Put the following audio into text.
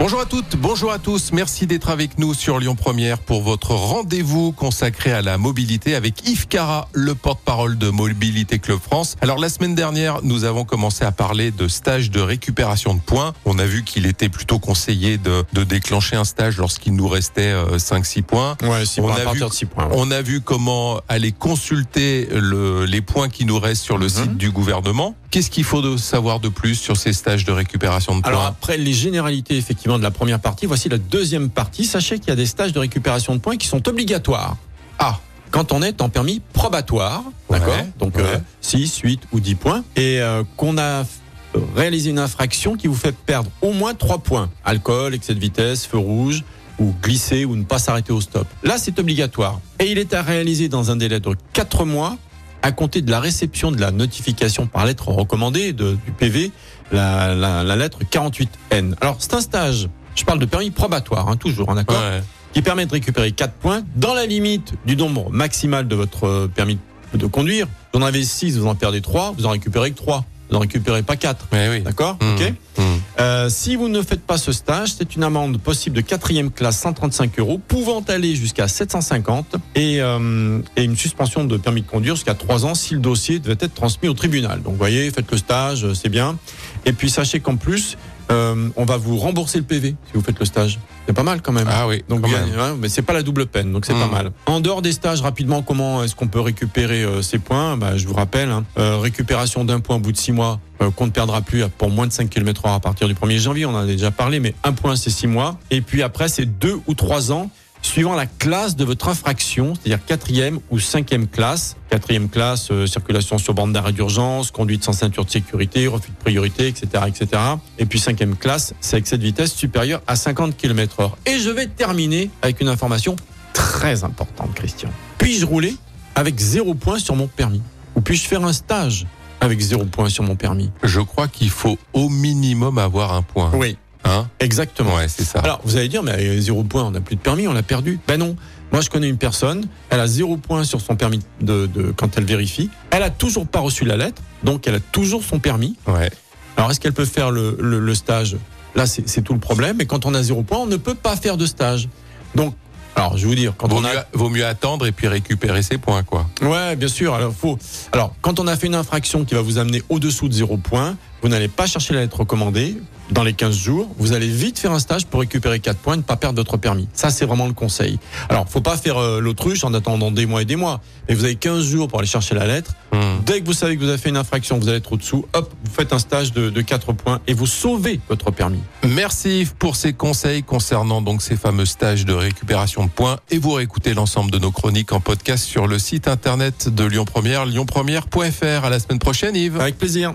Bonjour à toutes, bonjour à tous. Merci d'être avec nous sur Lyon Première pour votre rendez-vous consacré à la mobilité avec Yves Cara, le porte-parole de Mobilité Club France. Alors la semaine dernière, nous avons commencé à parler de stage de récupération de points. On a vu qu'il était plutôt conseillé de, de déclencher un stage lorsqu'il nous restait 5-6 points. Ouais, six On points, a à partir vu- de 6 points. ouais. On a vu comment aller consulter le- les points qui nous restent sur le Mhm. site du gouvernement. Qu'est-ce qu'il faut de savoir de plus sur ces stages de récupération de points? Alors après les généralités effectivement de la première partie, voici la deuxième partie. Sachez qu'il y a des stages de récupération de points qui sont obligatoires. Ah, quand on est en permis probatoire, Ouais, d'accord Donc ouais. euh, 6, 8 ou 10 points et euh, qu'on a réalisé une infraction qui vous fait perdre au moins 3 points. Alcool, excès de vitesse, feu rouge ou glisser ou ne pas s'arrêter au stop. Là, c'est obligatoire et il est à réaliser dans un délai de 4 mois à compter de la réception de la notification par lettre recommandée de- du PV, la, la- la lettre 48N. Alors, c'est un stage, je parle de permis probatoire, hein, toujours, hein, d'accord Ouais. Qui permet de récupérer 4 points dans la limite du nombre maximal de votre euh, permis de conduire. Vous en avez 6, vous en perdez 3, vous en récupérez que 3. Vous n'en récupérez pas 4. Ouais, oui. D'accord Mmh. Ok Mmh. euh, si vous ne faites pas ce stage, c'est une amende possible de quatrième classe 135 euros, pouvant aller jusqu'à 750 et, euh, et une suspension de permis de conduire jusqu'à 3 ans si le dossier devait être transmis au tribunal. Donc, vous voyez, faites le stage, euh, c'est bien. Et puis, sachez qu'en plus, euh, on va vous rembourser le PV si vous faites le stage. C'est pas mal quand même. Ah oui, Donc bien, ouais, mais c'est pas la double peine, donc c'est pas Mm. mal. En dehors des stages, rapidement, comment est-ce qu'on peut récupérer euh, ces points? Bah, Je vous rappelle, hein, euh, récupération d'un point au bout de six mois euh, qu'on ne perdra plus pour moins de 5 km h à partir du 1er janvier, on en a déjà parlé, mais un point c'est six mois. Et puis après, c'est deux ou trois ans suivant la classe de votre infraction, c'est-à-dire quatrième ou cinquième classe. Quatrième classe, euh, circulation sur bande d'arrêt d'urgence, conduite sans ceinture de sécurité, refus de priorité, etc., etc. Et puis cinquième classe, c'est excès de vitesse supérieur à 50 km heure. Et je vais terminer avec une information très importante, Christian. Puis-je rouler avec zéro point sur mon permis? Ou puis-je faire un stage avec zéro point sur mon permis? Je crois qu'il faut au minimum avoir un point. Oui, Hein exactement. Ouais, c'est ça. Alors, vous allez dire, mais zéro point, on n'a plus de permis, on l'a perdu. Ben non. Moi, je connais une personne, elle a zéro point sur son permis de, de- quand elle vérifie. Elle a toujours pas reçu la lettre, donc elle a toujours son permis. ouais. Alors, est-ce qu'elle peut faire le, le- le stage? Là, c'est c'est tout le problème. Et quand on a zéro point, on ne peut pas faire de stage. Donc, alors, je vais vous dire, quand Vaut, on a mieux, vaut mieux attendre et puis récupérer ses points, quoi. Ouais, bien sûr. Alors, faut. Alors, quand on a fait une infraction qui va vous amener au-dessous de zéro point, vous n'allez pas chercher la lettre recommandée dans les 15 jours. Vous allez vite faire un stage pour récupérer 4 points et ne pas perdre votre permis. Ça, c'est vraiment le conseil. Alors, faut pas faire euh, l'autruche en attendant des mois et des mois. Mais vous avez 15 jours pour aller chercher la lettre. Mmh. Dès que vous savez que vous avez fait une infraction, vous allez être au-dessous, hop, vous faites un stage de, de 4 points et vous sauvez votre permis. Merci Yves pour ces conseils concernant donc ces fameux stages de récupération de points et vous réécoutez l'ensemble de nos chroniques en podcast sur le site internet de Lyon Première, lyonpremière.fr. À la semaine prochaine Yves. Avec plaisir.